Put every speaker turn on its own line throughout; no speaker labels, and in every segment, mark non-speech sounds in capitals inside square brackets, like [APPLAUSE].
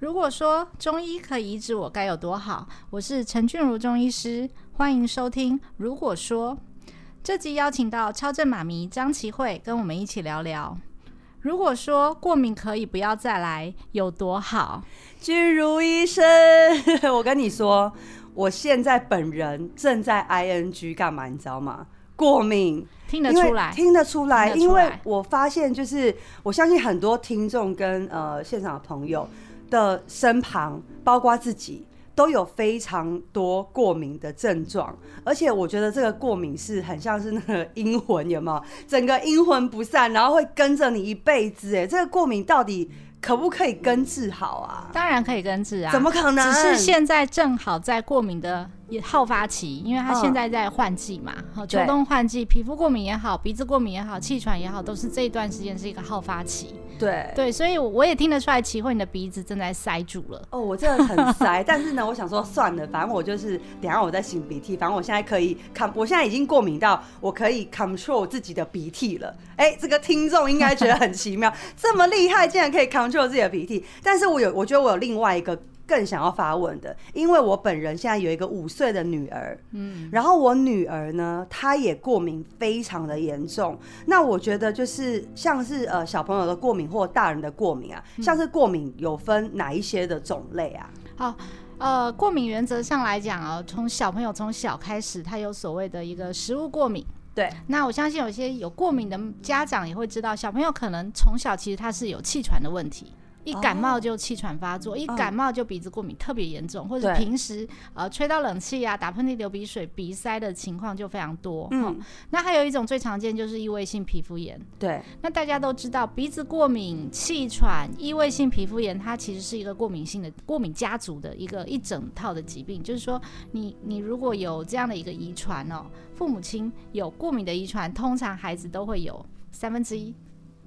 如果说中医可以医治我，该有多好！我是陈俊如中医师，欢迎收听。如果说这集邀请到超正妈咪张琪慧跟我们一起聊聊。如果说过敏可以不要再来，有多好？
俊如医生，[LAUGHS] 我跟你说，我现在本人正在 ing 干嘛？你知道吗？过敏。
听得出来，
听得出来，因为我发现，就是我相信很多听众跟呃现场的朋友的身旁，包括自己，都有非常多过敏的症状，而且我觉得这个过敏是很像是那个阴魂，有没有？[LAUGHS] 整个阴魂不散，然后会跟着你一辈子。哎，这个过敏到底可不可以根治好啊？
当然可以根治啊，
怎么可能？
只是现在正好在过敏的。也好发期，因为他现在在换季嘛，好秋冬换季，皮肤过敏也好，鼻子过敏也好，气喘也好，都是这一段时间是一个好发期。
对
对，所以我也听得出来，齐慧你的鼻子正在塞住了。
哦，我真的很塞，但是呢，我想说算了，反正我就是等下我再擤鼻涕，反正我现在可以 con，我现在已经过敏到我可以 control 自己的鼻涕了。哎，这个听众应该觉得很奇妙，这么厉害，竟然可以 control 自己的鼻涕。但是我有，我觉得我有另外一个。更想要发问的，因为我本人现在有一个五岁的女儿，嗯，然后我女儿呢，她也过敏非常的严重。那我觉得就是像是呃小朋友的过敏或大人的过敏啊，像是过敏有分哪一些的种类啊？
好，呃，过敏原则上来讲啊，从小朋友从小开始，他有所谓的一个食物过敏。
对，
那我相信有些有过敏的家长也会知道，小朋友可能从小其实他是有气喘的问题。一感冒就气喘发作，一感冒就鼻子过敏特别严重，或者平时呃吹到冷气啊、打喷嚏、流鼻水、鼻塞的情况就非常多。嗯，那还有一种最常见就是异位性皮肤炎。
对，
那大家都知道鼻子过敏、气喘、异位性皮肤炎，它其实是一个过敏性的过敏家族的一个一整套的疾病。就是说，你你如果有这样的一个遗传哦，父母亲有过敏的遗传，通常孩子都会有三分之一。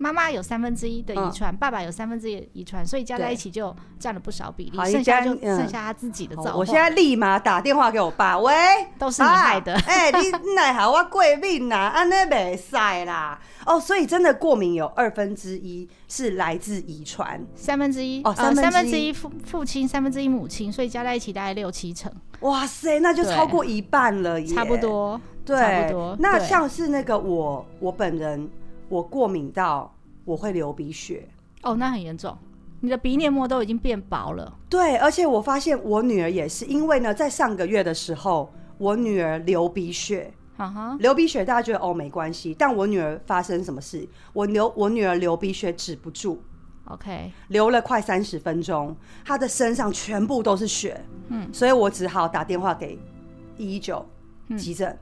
妈妈有三分之一的遗传，爸爸有三分之一的遗传，所以加在一起就占了不少比例，剩下就剩下他自己的造化。
我现在立马打电话给我爸，喂，
都是你害的。[LAUGHS]
哎，你奈好我过敏啦，安尼袂使啦。哦，所以真的过敏有二分之一是来自遗传，
三分之一哦，三分之一父父亲，三分之一母亲，所以加在一起大概六七成。
哇塞，那就超过一半了，
差不多，
对，
差不多。
那像是那个我，我本人。我过敏到我会流鼻血。
哦，那很严重，你的鼻黏膜都已经变薄了。
对，而且我发现我女儿也是，因为呢，在上个月的时候，我女儿流鼻血，哈哈，流鼻血大家觉得哦没关系，但我女儿发生什么事？我流我女儿流鼻血止不住
，OK，
流了快三十分钟，她的身上全部都是血，嗯，所以我只好打电话给一一九急诊。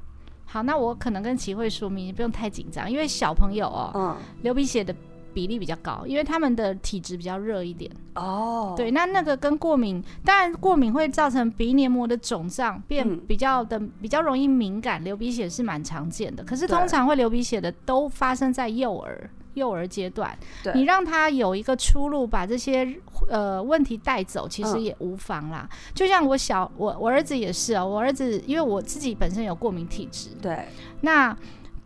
好，那我可能跟齐慧说明，不用太紧张，因为小朋友哦，嗯，流鼻血的比例比较高，因为他们的体质比较热一点。哦，对，那那个跟过敏，当然过敏会造成鼻黏膜的肿胀，变比较的比较容易敏感，流鼻血是蛮常见的。可是通常会流鼻血的都发生在幼儿。幼儿阶段，你让他有一个出路，把这些呃问题带走，其实也无妨啦。就像我小我我儿子也是哦，我儿子因为我自己本身有过敏体质，
对。
那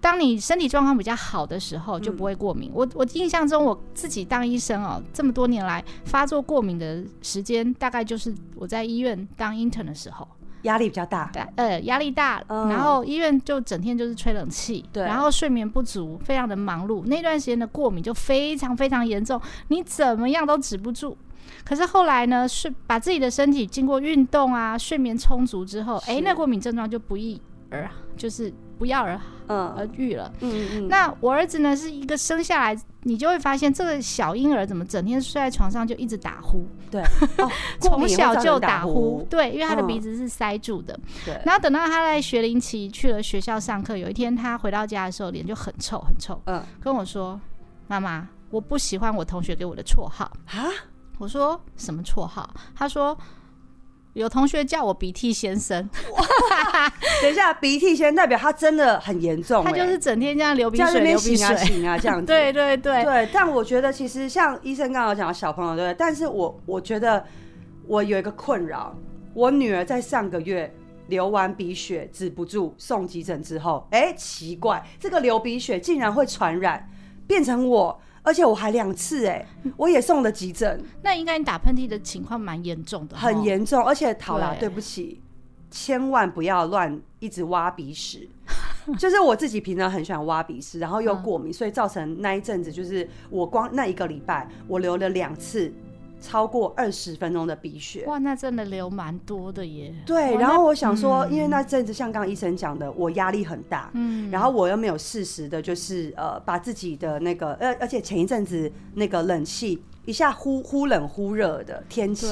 当你身体状况比较好的时候，就不会过敏。我我印象中我自己当医生哦，这么多年来发作过敏的时间，大概就是我在医院当 intern 的时候。
压力比较大，
呃，压力大，然后医院就整天就是吹冷气，对，然后睡眠不足，非常的忙碌，那段时间的过敏就非常非常严重，你怎么样都止不住。可是后来呢，是把自己的身体经过运动啊，睡眠充足之后，哎，那过敏症状就不易而就是。不药而嗯。而愈了，嗯嗯。那我儿子呢是一个生下来，你就会发现这个小婴儿怎么整天睡在床上就一直打呼，
对，[LAUGHS]
从小就打呼，对，因为他的鼻子是塞住的，对。然后等到他在学龄期去了学校上课，有一天他回到家的时候脸就很臭很臭，嗯，跟我说：“妈妈，我不喜欢我同学给我的绰号。啊。”我说：“什么绰号？”他说。有同学叫我鼻涕先生，
等一下，鼻涕先代表他真的很严重，
他就是整天这样流鼻水、流鼻水
啊，这样子。[LAUGHS]
对对对
对，但我觉得其实像医生刚刚讲的小朋友，对，但是我我觉得我有一个困扰，我女儿在上个月流完鼻血止不住，送急诊之后，哎，奇怪，这个流鼻血竟然会传染，变成我。而且我还两次哎，我也送了急诊。
那应该你打喷嚏的情况蛮严重的，
很严重。而且陶啦，对不起，千万不要乱一直挖鼻屎。[LAUGHS] 就是我自己平常很喜欢挖鼻屎，然后又过敏，所以造成那一阵子就是我光那一个礼拜我流了两次。超过二十分钟的鼻血，
哇，那真的流蛮多的耶。
对，然后我想说，因为那阵子像刚刚医生讲的，我压力很大，嗯，然后我又没有适时的，就是呃，把自己的那个，呃，而且前一阵子那个冷气。一下忽忽冷忽热的天气，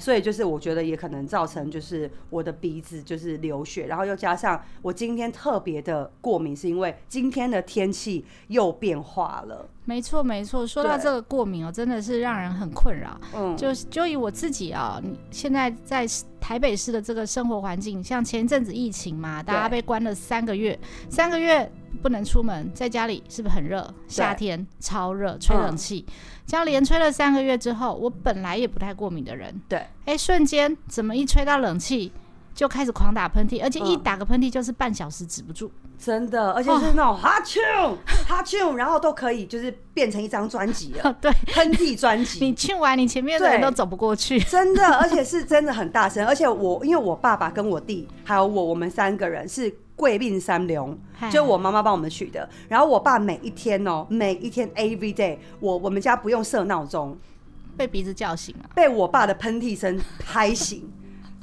所以就是我觉得也可能造成就是我的鼻子就是流血，然后又加上我今天特别的过敏，是因为今天的天气又变化了。
没错没错，说到这个过敏哦，真的是让人很困扰。嗯，就就以我自己啊，现在在台北市的这个生活环境，像前一阵子疫情嘛，大家被关了三个月，三个月不能出门，在家里是不是很热？夏天超热，吹冷气。这样连吹了三个月之后，我本来也不太过敏的人，
对，
哎，瞬间怎么一吹到冷气就开始狂打喷嚏，而且一打个喷嚏就是半小时止不住，
真的，而且是那种哈啾哈啾，然后都可以就是变成一张专辑了，[LAUGHS]
对，
喷嚏专辑，
你去完你前面的人都走不过去，[LAUGHS]
真的，而且是真的很大声，而且我因为我爸爸跟我弟还有我，我们三个人是。贵病三流，就我妈妈帮我们取的。然后我爸每一天哦，每一天 every day，我我们家不用设闹钟，
被鼻子叫醒了，
被我爸的喷嚏声拍醒。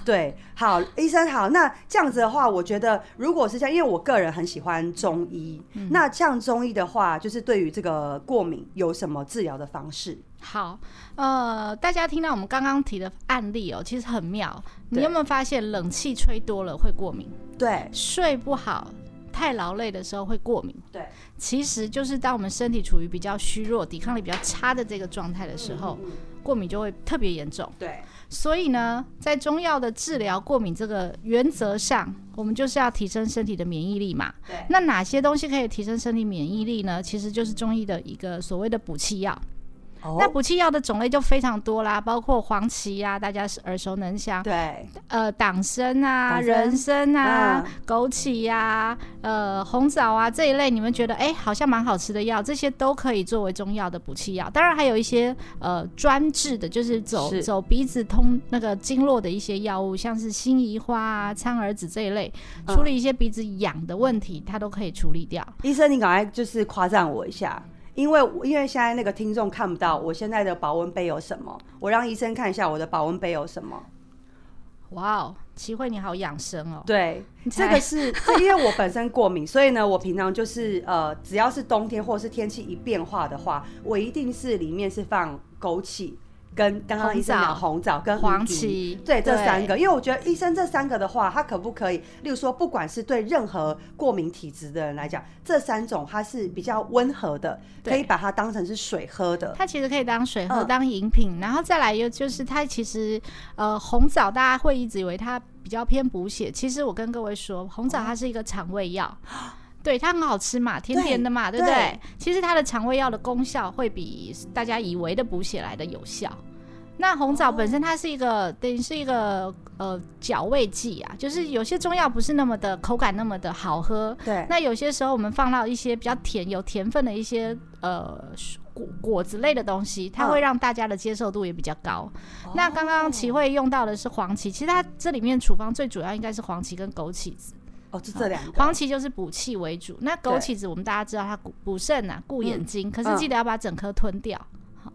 对，好，医生好。那这样子的话，我觉得如果是这样，因为我个人很喜欢中医，那像中医的话，就是对于这个过敏有什么治疗的方式？
好，呃，大家听到我们刚刚提的案例哦，其实很妙。你有没有发现冷气吹多了会过敏？
对，
睡不好、太劳累的时候会过敏。
对，
其实就是当我们身体处于比较虚弱、抵抗力比较差的这个状态的时候，过敏就会特别严重。
对。
所以呢，在中药的治疗过敏这个原则上，我们就是要提升身体的免疫力嘛。
对。
那哪些东西可以提升身体免疫力呢？其实就是中医的一个所谓的补气药。那补气药的种类就非常多啦，包括黄芪呀，大家是耳熟能详。
对，
呃，党参啊，人参啊，枸杞呀，呃，红枣啊这一类，你们觉得哎，好像蛮好吃的药，这些都可以作为中药的补气药。当然还有一些呃专治的，就是走走鼻子通那个经络的一些药物，像是辛夷花啊、苍耳子这一类，处理一些鼻子痒的问题，它都可以处理掉。
医生，你赶快就是夸赞我一下。因为因为现在那个听众看不到我现在的保温杯有什么，我让医生看一下我的保温杯有什么。
哇哦，齐慧你好养生哦。
对，这个是因为我本身过敏，所以呢，我平常就是呃，只要是冬天或是天气一变化的话，我一定是里面是放枸杞。跟刚刚医生讲红枣跟
黄芪，
对这三个，因为我觉得医生这三个的话，它可不可以，例如说，不管是对任何过敏体质的人来讲，这三种它是比较温和的，可以把它当成是水喝的。
它其实可以当水喝，当饮品。然后再来又就是它其实呃红枣，大家会一直以为它比较偏补血，其实我跟各位说，红枣它是一个肠胃药。[GASPS] 对它很好吃嘛，甜甜的嘛，对不对？其实它的肠胃药的功效会比大家以为的补血来的有效。那红枣本身它是一个等于是一个呃嚼味剂啊，就是有些中药不是那么的口感那么的好喝。
对。
那有些时候我们放到一些比较甜有甜分的一些呃果果子类的东西，它会让大家的接受度也比较高。那刚刚齐慧用到的是黄芪，其实它这里面处方最主要应该是黄芪跟枸杞子。
哦，就这两个。
黄芪就是补气为主，那枸杞子我们大家知道它补补肾啊，顾眼睛，可是记得要把整颗吞掉。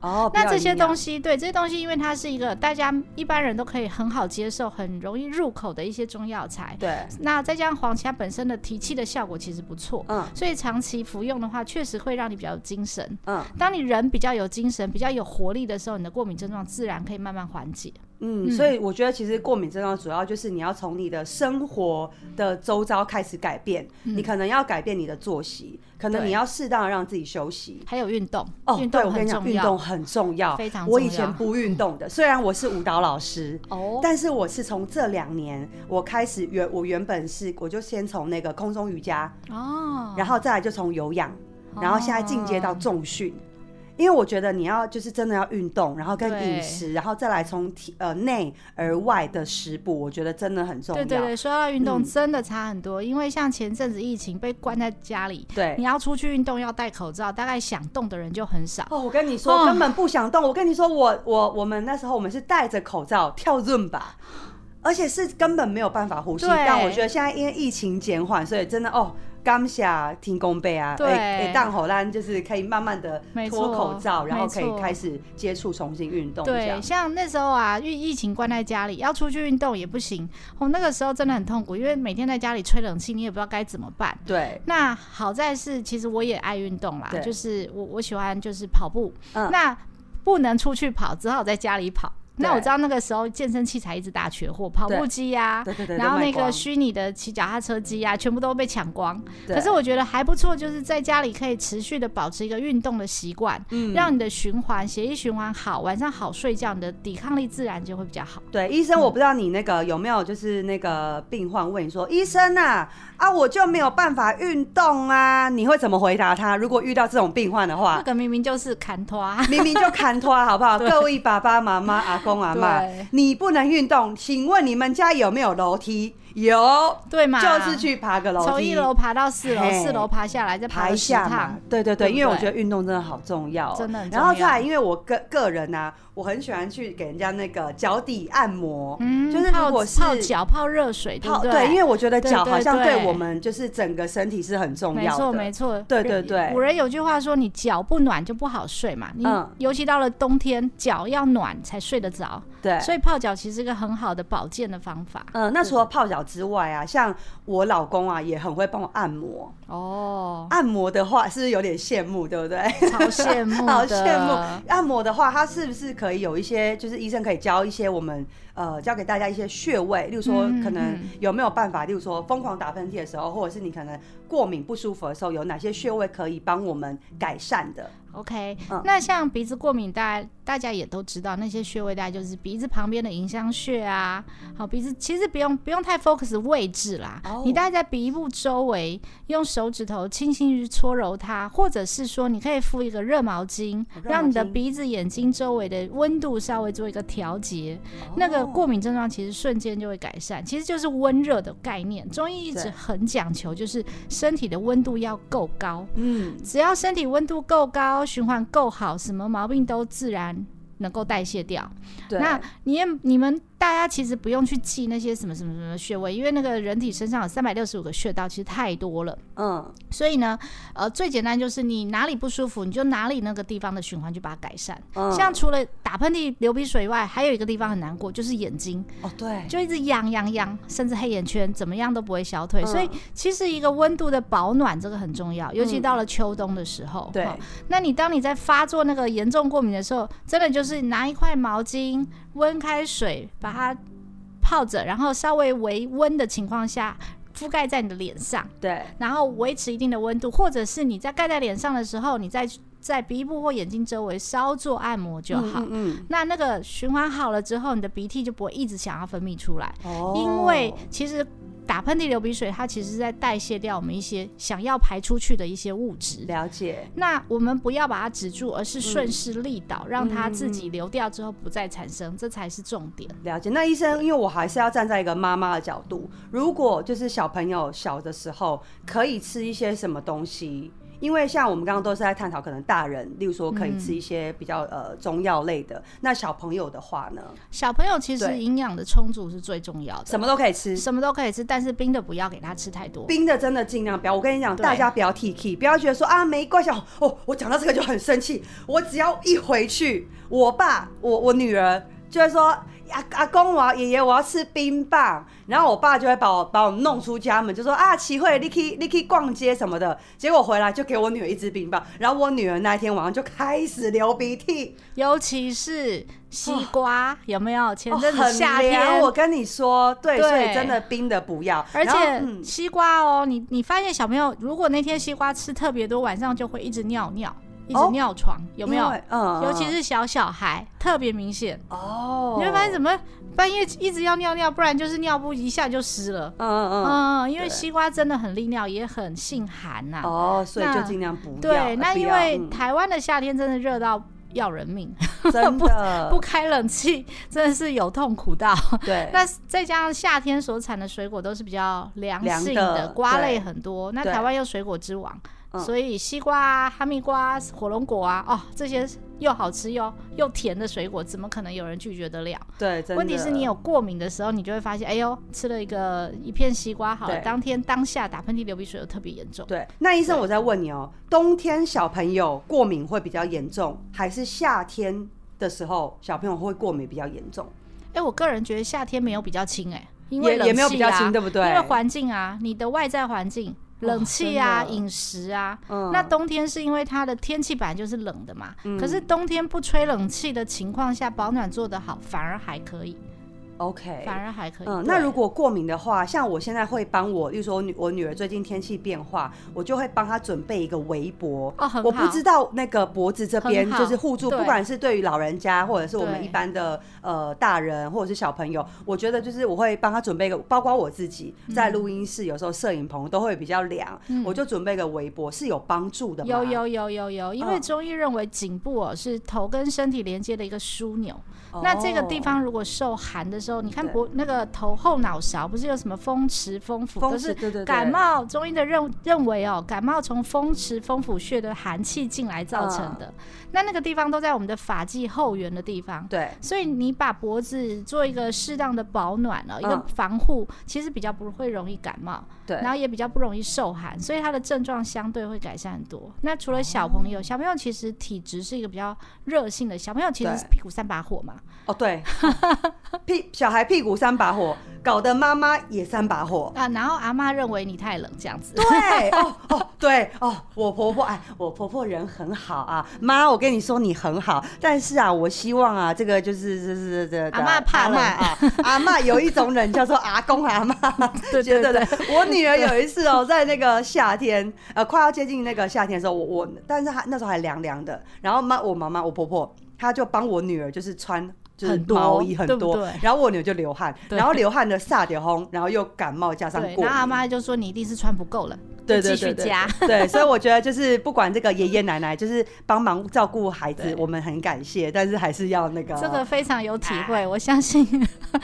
哦，
那这些东西，对这些东西，因为它是一个大家一般人都可以很好接受、很容易入口的一些中药材。
对。
那再加上黄芪它本身的提气的效果其实不错，嗯，所以长期服用的话，确实会让你比较有精神。嗯。当你人比较有精神、比较有活力的时候，你的过敏症状自然可以慢慢缓解。
嗯，所以我觉得其实过敏症状主要就是你要从你的生活的周遭开始改变，你可能要改变你的作息，可能你要适当的让自己休息，
还有运动。
哦，对我跟你讲，运动很重要，
非常。
我以前不运动的，[LAUGHS] 虽然我是舞蹈老师，哦，但是我是从这两年我开始原我原本是我就先从那个空中瑜伽哦，然后再来就从有氧，然后现在进阶到重训。因为我觉得你要就是真的要运动，然后跟饮食，然后再来从体呃内而外的食补，我觉得真的很重要。
对对对，说到运动真的差很多，因为像前阵子疫情被关在家里，
对，
你要出去运动要戴口罩，大概想动的人就很少。
哦，我跟你说，根本不想动。我跟你说，我我我们那时候我们是戴着口罩跳 Zoom 吧。而且是根本没有办法呼吸，但我觉得现在因为疫情减缓，所以真的哦，刚下听功背啊，
对，
当好啦，就是可以慢慢的脱口罩，然后可以开始接触重新运动。
对，像那时候啊，因为疫情关在家里，要出去运动也不行，哦，那个时候真的很痛苦，因为每天在家里吹冷气，你也不知道该怎么办。
对，
那好在是其实我也爱运动啦，就是我我喜欢就是跑步，嗯那不能出去跑，只好在家里跑。那我知道那个时候健身器材一直大缺货，跑步机呀，然后那个虚拟的骑脚踏车机呀，全部都被抢光。可是我觉得还不错，就是在家里可以持续的保持一个运动的习惯，嗯让你的循环、血液循环好，晚上好睡觉，你的抵抗力自然就会比较好。
对，医生，我不知道你那个有没有就是那个病患问你说，医生呐，啊，我就没有办法运动啊，[LAUGHS] 你会怎么回答他？如果遇到这种病患的话，
那个明明就是砍拖，
明明就砍拖，好不好？[LAUGHS] 各位爸爸妈妈、阿公。嘛，你不能运动，请问你们家有没有楼梯？有，
对嘛？
就是去爬个楼梯，
从一楼爬到四楼，四楼爬下来再爬下趟。
对对对，因为我觉得运动真的好重要，
真的。
然后再来，因为我个个人呢。我很喜欢去给人家那个脚底按摩，嗯，就是如果是
泡脚泡热水，对不对？
因为我觉得脚好像对我们就是整个身体是很重要的，没
错没错。
对对对，
古人有句话说：“你脚不暖就不好睡嘛。”你尤其到了冬天，脚要暖才睡得着。
对，
所以泡脚其实是一个很好的保健的方法。
嗯，那除了泡脚之外啊，像我老公啊，也很会帮我按摩。哦，按摩的话是不是有点羡慕，对不对？
好羡慕，[LAUGHS]
好羡慕。按摩的话，它是不是可以有一些，就是医生可以教一些我们，呃，教给大家一些穴位，例如说可能有没有办法，例如说疯狂打喷嚏的时候，或者是你可能过敏不舒服的时候，有哪些穴位可以帮我们改善的
？OK，那像鼻子过敏，大家大家也都知道，那些穴位大概就是鼻子旁边的迎香穴啊。好，鼻子其实不用不用太 focus 位置啦，你大概在鼻部周围用手指头轻轻去搓揉它，或者是说你可以敷一个热毛巾，让你的鼻子眼睛周围的温度稍微做一个调节，那个过敏症状其实瞬间就会改善。其实就是温热的概念，中医一直很讲求，就是身体的温度要够高。嗯，只要身体温度够高。循环够好，什么毛病都自然能够代谢掉。那你你们。大家其实不用去记那些什么什么什么穴位，因为那个人体身上有三百六十五个穴道，其实太多了。嗯，所以呢，呃，最简单就是你哪里不舒服，你就哪里那个地方的循环去把它改善。像除了打喷嚏、流鼻水以外，还有一个地方很难过，就是眼睛。
哦，对，
就一直痒痒痒，甚至黑眼圈，怎么样都不会消退。所以其实一个温度的保暖这个很重要，尤其到了秋冬的时候。
对，
那你当你在发作那个严重过敏的时候，真的就是拿一块毛巾。温开水把它泡着，然后稍微微温的情况下覆盖在你的脸上，
对，
然后维持一定的温度，或者是你在盖在脸上的时候，你在在鼻部或眼睛周围稍做按摩就好。嗯，那那个循环好了之后，你的鼻涕就不会一直想要分泌出来，哦，因为其实。打喷嚏、流鼻水，它其实是在代谢掉我们一些想要排出去的一些物质。
了解。
那我们不要把它止住，而是顺势利导，让它自己流掉之后不再产生，这才是重点。
了解。那医生，因为我还是要站在一个妈妈的角度，如果就是小朋友小的时候，可以吃一些什么东西？因为像我们刚刚都是在探讨，可能大人，例如说可以吃一些比较呃中药类的。那小朋友的话呢？
小朋友其实营养的充足是最重要的，
什么都可以吃，
什么都可以吃，但是冰的不要给他吃太多。
冰的真的尽量不要。我跟你讲，大家不要 T K，不要觉得说啊没关系哦。我讲到这个就很生气，我只要一回去，我爸我我女儿就会说。阿阿公，我要爷爷，我要吃冰棒。然后我爸就会把我把我弄出家门，就说啊，齐慧，你可以你可以逛街什么的。结果回来就给我女儿一支冰棒。然后我女儿那一天晚上就开始流鼻涕，
尤其是西瓜，有没有？前阵子夏天，
我跟你说，对，所以真的冰的不要。
而且西瓜哦，你你发现小朋友如果那天西瓜吃特别多，晚上就会一直尿尿。一直尿床有没有？嗯，尤其是小小孩特别明显哦。你会发现怎么半夜一直要尿尿，不然就是尿布一下就湿了。嗯嗯嗯，因为西瓜真的很利尿，也很性寒呐。
哦，所以就尽量不
对。那因为台湾的夏天真的热到要人命，
真的 [LAUGHS]
不开冷气真的是有痛苦到。
对，[LAUGHS]
那再加上夏天所产的水果都是比较凉性的，瓜类很多。那台湾又水果之王。所以西瓜、哈密瓜、火龙果啊，哦，这些又好吃又又甜的水果，怎么可能有人拒绝得了？
对，
问题是你有过敏的时候，你就会发现，哎呦，吃了一个一片西瓜，好了，当天当下打喷嚏、流鼻水又特别严重。
对，那医生，我在问你哦，冬天小朋友过敏会比较严重，还是夏天的时候小朋友会过敏比较严重？
哎，我个人觉得夏天没有比较轻，哎，因为
也没有比较轻，对不对？
因为环境啊，你的外在环境。冷气啊，饮食啊，那冬天是因为它的天气本来就是冷的嘛。可是冬天不吹冷气的情况下，保暖做得好，反而还可以。
OK，
反而还可以。
嗯，那如果过敏的话，像我现在会帮我，例如说我女我女儿最近天气变化，我就会帮她准备一个围脖。
哦，
我不知道那个脖子这边就是护住，不管是对于老人家或者是我们一般的呃大人或者是小朋友，我觉得就是我会帮他准备一个，包括我自己在录音室有时候摄影棚都会比较凉，我就准备个围脖是有帮助的。
有有有有有，因为中医认为颈部哦是头跟身体连接的一个枢纽。那这个地方如果受寒的时候，你看脖那个头后脑勺不是有什么风池、风府，都是感冒。中医的认认为哦，感冒从风池、风府穴的寒气进来造成的。那那个地方都在我们的发际后缘的地方，
对。
所以你把脖子做一个适当的保暖了，一个防护，其实比较不会容易感冒，
对。
然后也比较不容易受寒，所以它的症状相对会改善很多。那除了小朋友，小朋友其实体质是一个比较热性的，小朋友其实是屁股三把火嘛。
哦，对，[LAUGHS] 屁小孩屁股三把火，搞得妈妈也三把火
啊。然后阿妈认为你太冷，这样子。
对，哦哦，对哦，我婆婆哎，我婆婆人很好啊。妈，我跟你说你很好，但是啊，我希望啊，这个就是就是这
阿妈怕冷啊。
阿妈有一种人叫做阿公阿妈，
对 [LAUGHS] 对对。[LAUGHS]
我女儿有一次哦，在那个夏天，呃，快要接近那个夏天的时候，我我，但是还那时候还凉凉的。然后妈，我妈妈，我婆婆，她就帮我女儿就是穿。
很
多毛衣很多，然后蜗牛就流汗，然后流汗的撒点红，然后又感冒加上过，
然后阿妈就说你一定是穿不够了。对对对
对，[LAUGHS] 对，所以我觉得就是不管这个爷爷奶奶，就是帮忙照顾孩子，我们很感谢，但是还是要那个
这个非常有体会，我相信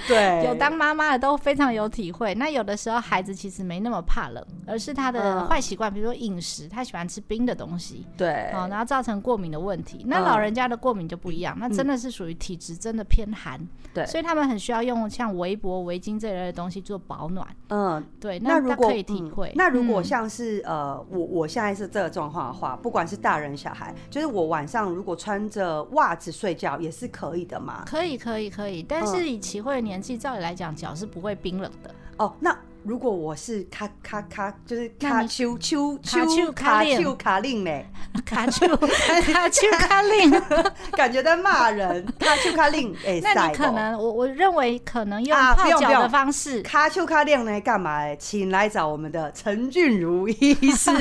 对。[LAUGHS]
有当妈妈的都非常有体会。那有的时候孩子其实没那么怕冷，而是他的坏习惯，比如说饮食，他喜欢吃冰的东西，
对，
好，然后造成过敏的问题。那老人家的过敏就不一样，那真的是属于体质真的偏寒，
对，
所以他们很需要用像围脖、围巾这类的东西做保暖。
嗯，
对，那如果可以体会，
那如果像是呃，我我现在是这个状况的话，不管是大人小孩，就是我晚上如果穿着袜子睡觉也是可以的嘛？
可以，可以，可以。但是以齐慧的年纪，照理来讲，脚是不会冰冷的。
哦，那。如果我是卡卡卡，就是卡丘丘
卡丘卡
丘卡令嘞，
卡丘 [LAUGHS] 卡丘卡令，[LAUGHS]
感觉在骂人。卡丘卡令，[LAUGHS] 哎，
那你可能我我认为可能用泡脚的方式。
卡丘卡令呢？干嘛？请来找我们的陈俊如医师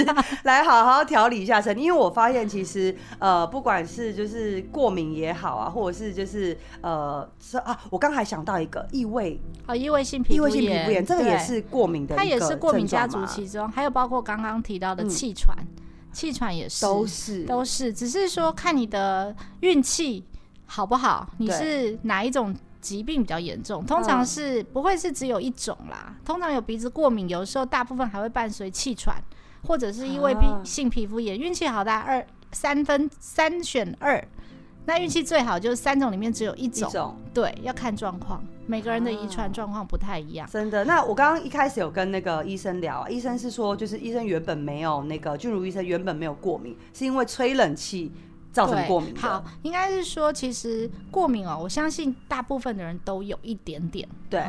来好好调理一下身体，因为我发现其实呃，不管是就是过敏也好啊，或者是就是呃是啊，我刚还想到一个异味。
啊，异味性皮异味性皮肤
炎，这个也是。过敏的，
它也是过敏家族其中，还有包括刚刚提到的气喘，气喘也是，
都是
都是，只是说看你的运气好不好，你是哪一种疾病比较严重？通常是不会是只有一种啦，通常有鼻子过敏，有时候大部分还会伴随气喘，或者是因为皮性皮肤炎。运气好的二三分三选二。那运气最好就是三种里面只有一种，对，要看状况，每个人的遗传状况不太一样。
真的，那我刚刚一开始有跟那个医生聊，医生是说，就是医生原本没有那个俊如医生原本没有过敏，是因为吹冷气造成过敏。
好，应该是说其实过敏哦，我相信大部分的人都有一点点。
对，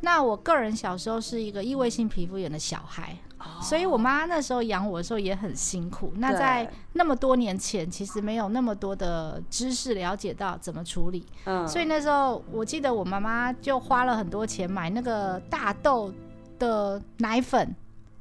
那我个人小时候是一个异位性皮肤炎的小孩。所以，我妈那时候养我的时候也很辛苦。那在那么多年前，其实没有那么多的知识了解到怎么处理。嗯，所以那时候我记得我妈妈就花了很多钱买那个大豆的奶粉，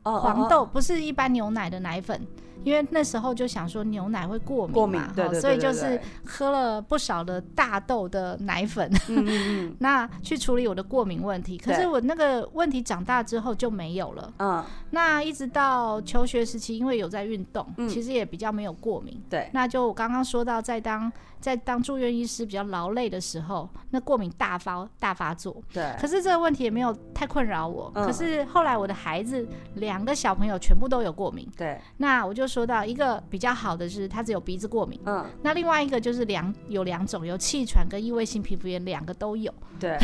黄豆不是一般牛奶的奶粉，因为那时候就想说牛奶会过敏嘛，所以就是喝了不少的大豆的奶粉，[LAUGHS] 那去处理我的过敏问题。可是我那个问题长大之后就没有了。嗯，那一直到求学时期，因为有在运动，其实也比较没有过敏。
对，
那就我刚刚说到，在当在当住院医师比较劳累的时候，那过敏大发大发作。
对，
可是这个问题也没有太困扰我。可是后来我的孩子两个小朋友全部都有过敏。
对，
那我就说到一个比较好的是，他只有鼻子过敏。嗯，那另外一个就是两有两种，有气喘跟异位性皮肤炎，两个都有。[LAUGHS]
对，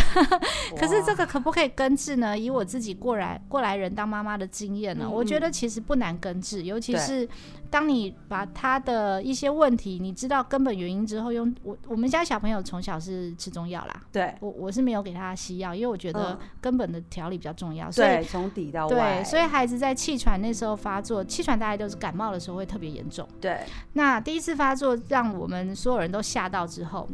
可是这个可不可以根治呢？以我自己过来过来人当妈妈的经验呢，我觉得其实不难根治，尤其是当你把他的一些问题你知道根本原因之后，用我我们家小朋友从小是吃中药啦，
对
我我是没有给他西药，因为我觉得根本的调理比较重要，
所以从底到
外，对，所以孩子在气喘那时候发作，气喘大概都是感冒的时候会特别严重，
对，
那第一次发作让我们所有人都吓到之后。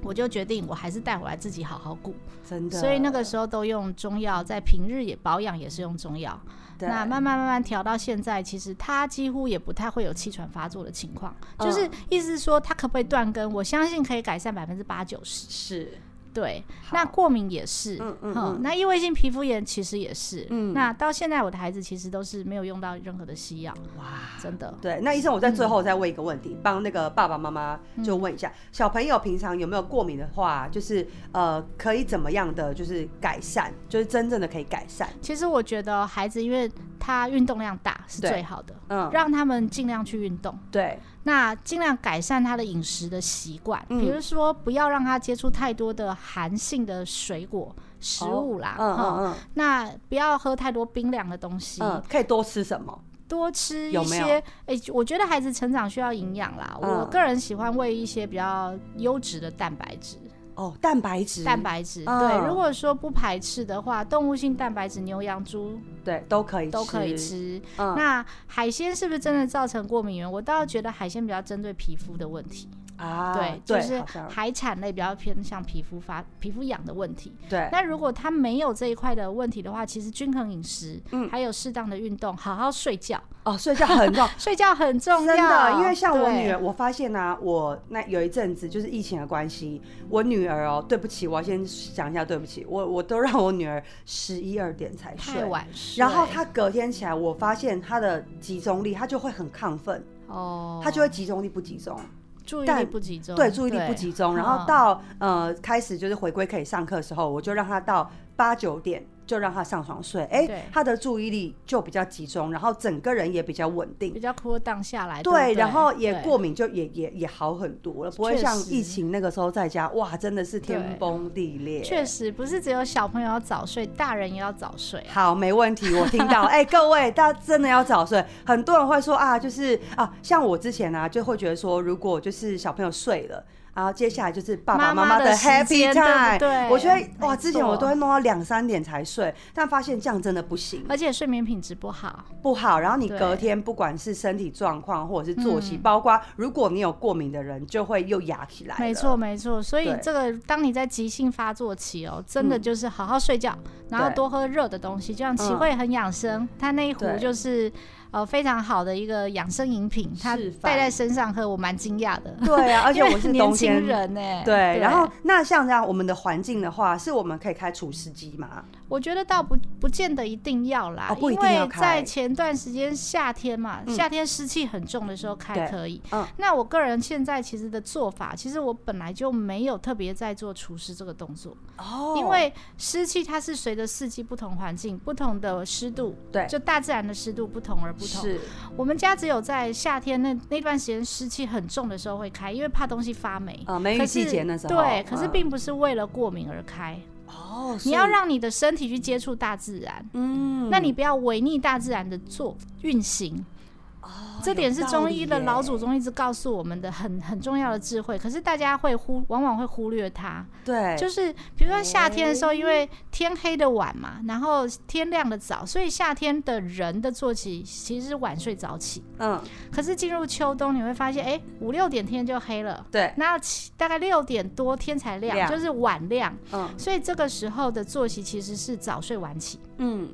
我就决定，我还是带回来自己好好顾，
真的。
所以那个时候都用中药，在平日也保养也是用中药。那慢慢慢慢调到现在，其实他几乎也不太会有气喘发作的情况。就是意思是说，他可不可以断根？我相信可以改善百分之八九十。
是。
对，那过敏也是，嗯嗯，那异位性皮肤炎其实也是，嗯，那到现在我的孩子其实都是没有用到任何的西药，哇，真的。
对，那医生，我在最后再问一个问题，帮那个爸爸妈妈就问一下，小朋友平常有没有过敏的话，就是呃，可以怎么样的就是改善，就是真正的可以改善。
其实我觉得孩子因为他运动量大是最好的，嗯，让他们尽量去运动，
对。
那尽量改善他的饮食的习惯，比如说不要让他接触太多的寒性的水果食物啦，嗯嗯，那不要喝太多冰凉的东西，
嗯，可以多吃什么？
多吃一些，哎，我觉得孩子成长需要营养啦，我个人喜欢喂一些比较优质的蛋白质。
哦，蛋白质，
蛋白质，对。如果说不排斥的话，动物性蛋白质，牛羊猪，
对，都可以，
都可以吃。那海鲜是不是真的造成过敏源？我倒觉得海鲜比较针对皮肤的问题。啊，对，就是海产类比较偏向皮肤发、皮肤痒的问题。
对，
那如果他没有这一块的问题的话，其实均衡饮食，嗯，还有适当的运动，好好睡觉。
哦，睡觉很重要，[LAUGHS]
睡觉很重要。
真的，因为像我女儿，我发现呢，我那有一阵子就是疫情的关系，我女儿哦，对不起，我要先讲一下，对不起，我我都让我女儿十一二点才睡，
太晚睡。
然后她隔天起来，我发现她的集中力，她就会很亢奋，哦，她就会集中力不集中。
注意力不集中，
对，注意力不集中，然后到呃开始就是回归可以上课的时候，我就让他到八九点。就让他上床睡，哎，他的注意力就比较集中，然后整个人也比较稳定，
比较 cool down 下来。
对，然后也过敏就也也也好很多了，不会像疫情那个时候在家，哇，真的是天崩地裂。
确实，不是只有小朋友要早睡，大人也要早睡。
好，没问题，我听到。[LAUGHS] 哎，各位，大家真的要早睡。很多人会说啊，就是啊，像我之前啊，就会觉得说，如果就是小朋友睡了。然后接下来就是爸爸妈妈的 happy time，
对，
我觉得哇，之前我都会弄到两三点才睡，但发现这样真的不行，
而且睡眠品质不好，
不好。然后你隔天不管是身体状况或者是作息，包括如果你有过敏的人，就会又压起来。
没错没错，所以这个当你在急性发作期哦，真的就是好好睡觉，然后多喝热的东西，就像齐慧很养生，他那一壶就是。呃，非常好的一个养生饮品，他带在身上喝，我蛮惊讶的。
对啊，[LAUGHS] 而且我是
年轻人呢。
对，然后那像这样，我们的环境的话，是我们可以开除湿机吗？
我觉得倒不不见得一定要啦，因为在前段时间夏天嘛，夏天湿气很重的时候开可以。嗯，那我个人现在其实的做法，其实我本来就没有特别在做除湿这个动作。哦，因为湿气它是随着四季不同环境、不同的湿度，
对，
就大自然的湿度不同而不同。是我们家只有在夏天那那段时间湿气很重的时候会开，因为怕东西发霉。
啊，梅雨季节那时候。
对，可是并不是为了过敏而开。哦，你要让你的身体去接触大自然，嗯，那你不要违逆大自然的做运行。这点是中医的老祖宗一直告诉我们的很很重要的智慧，可是大家会忽往往会忽略它。
对，
就是比如说夏天的时候，因为天黑的晚嘛，然后天亮的早，所以夏天的人的作息其实是晚睡早起。嗯，可是进入秋冬，你会发现，哎，五六点天就黑了。
对，
那大概六点多天才亮，就是晚亮。嗯，所以这个时候的作息其实是早睡晚起。嗯。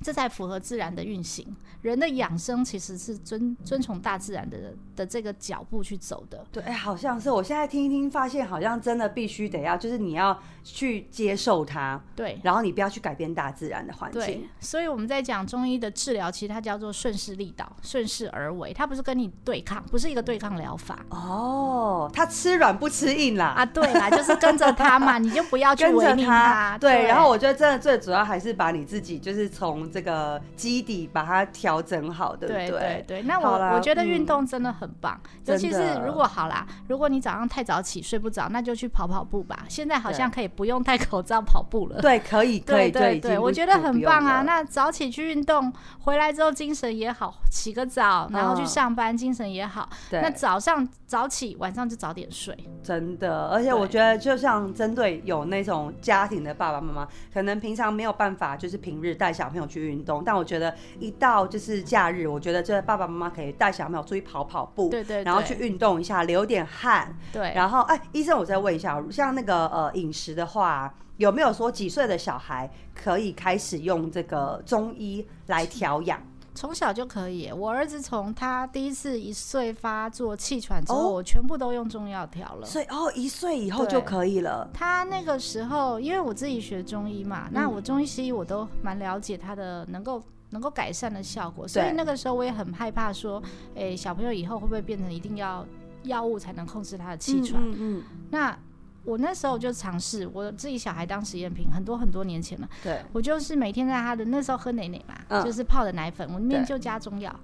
这才符合自然的运行。人的养生其实是遵遵从大自然的的这个脚步去走的。
对，哎，好像是我现在听一听，发现好像真的必须得要，就是你要去接受它，
对，
然后你不要去改变大自然的环境。对，
所以我们在讲中医的治疗，其实它叫做顺势利导，顺势而为，它不是跟你对抗，不是一个对抗疗法。
哦，它吃软不吃硬啦。
啊，对啦，就是跟着它嘛，你就不要去 [LAUGHS] 违逆它。
对，然后我觉得真的最主要还是把你自己，就是从这个基底把它调整好，对不对？
对对。那我我觉得运动真的很棒，尤其是如果好啦，如果你早上太早起睡不着，那就去跑跑步吧。现在好像可以不用戴口罩跑步了。
对，可以，可以，
对对，我觉得很棒啊。那早起去运动，回来之后精神也好，洗个澡，然后去上班，精神也好。那早上早起，晚上就早点睡。
真的，而且我觉得，就像针对有那种家庭的爸爸妈妈，可能平常没有办法，就是平日带小朋友去运动，但我觉得一到就是假日，我觉得这爸爸妈妈可以带小朋友出去跑跑步，
对对，
然后去运动一下，流点汗。
对，
然后哎，医生，我再问一下，像那个呃饮食的话，有没有说几岁的小孩可以开始用这个中医来调养？
从小就可以。我儿子从他第一次一岁发作气喘之后，我全部都用中药调了。
所以哦，一岁以后就可以了。
他那个时候，因为我自己学中医嘛，那我中医西医我都蛮了解他的能够能够改善的效果。所以那个时候我也很害怕说，诶，小朋友以后会不会变成一定要药物才能控制他的气喘？嗯嗯。那我那时候就尝试，我自己小孩当实验品，很多很多年前了。
对，
我就是每天在他的那时候喝奶奶嘛，就是泡的奶粉，我里面就加中药。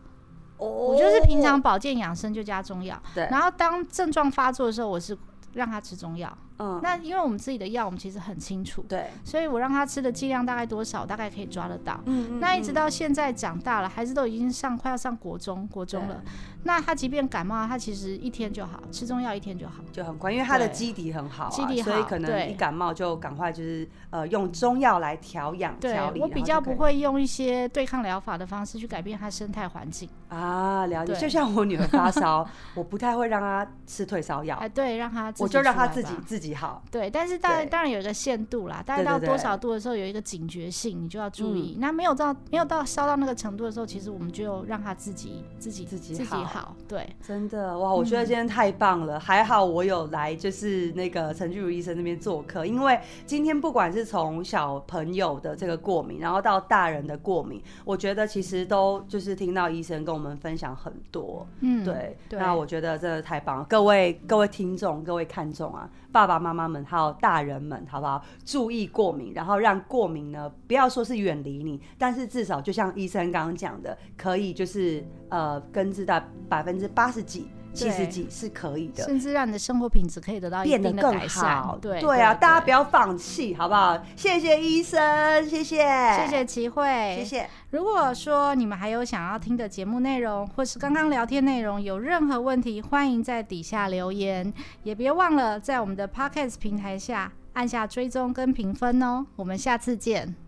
哦，我就是平常保健养生就加中药。
对，
然后当症状发作的时候，我是让他吃中药。嗯，那因为我们自己的药，我们其实很清楚，
对，
所以我让他吃的剂量大概多少，大概可以抓得到。嗯嗯。那一直到现在长大了，孩子都已经上快要上国中，国中了。那他即便感冒，他其实一天就好，吃中药一天就好，
就很快，因为他的基底很好，
基底
好，所以可能一感冒就赶快就是呃用中药来调养调理。
我比较不会用一些对抗疗法的方式去改变他生态环境
啊，了解。就像我女儿发烧，[LAUGHS] 我不太会让她吃退烧药，
哎，对，让她
我就让她自己自己好，
对，但。是当然，当然有一个限度啦。大概到多少度的时候，有一个警觉性，你就要注意。那没有到没有到烧到那个程度的时候，其实我们就让他自己自己
自己
自己好。对，
真的哇！我觉得今天太棒了，还好我有来，就是那个陈俊如医生那边做客。因为今天不管是从小朋友的这个过敏，然后到大人的过敏，我觉得其实都就是听到医生跟我们分享很多。嗯，对。那我觉得真的太棒了，各位各位听众，各位看众啊。爸爸妈妈们还有大人们，好不好？注意过敏，然后让过敏呢，不要说是远离你，但是至少就像医生刚刚讲的，可以就是呃根治到百分之八十几。七十几是可以的，
甚至让你的生活品质可以得到
变得更好。对对啊，大家不要放弃，好不好？谢谢医生，谢谢，
谢谢齐慧，
谢谢。
如果说你们还有想要听的节目内容，或是刚刚聊天内容有任何问题，欢迎在底下留言，也别忘了在我们的 Podcast 平台下按下追踪跟评分哦。我们下次见。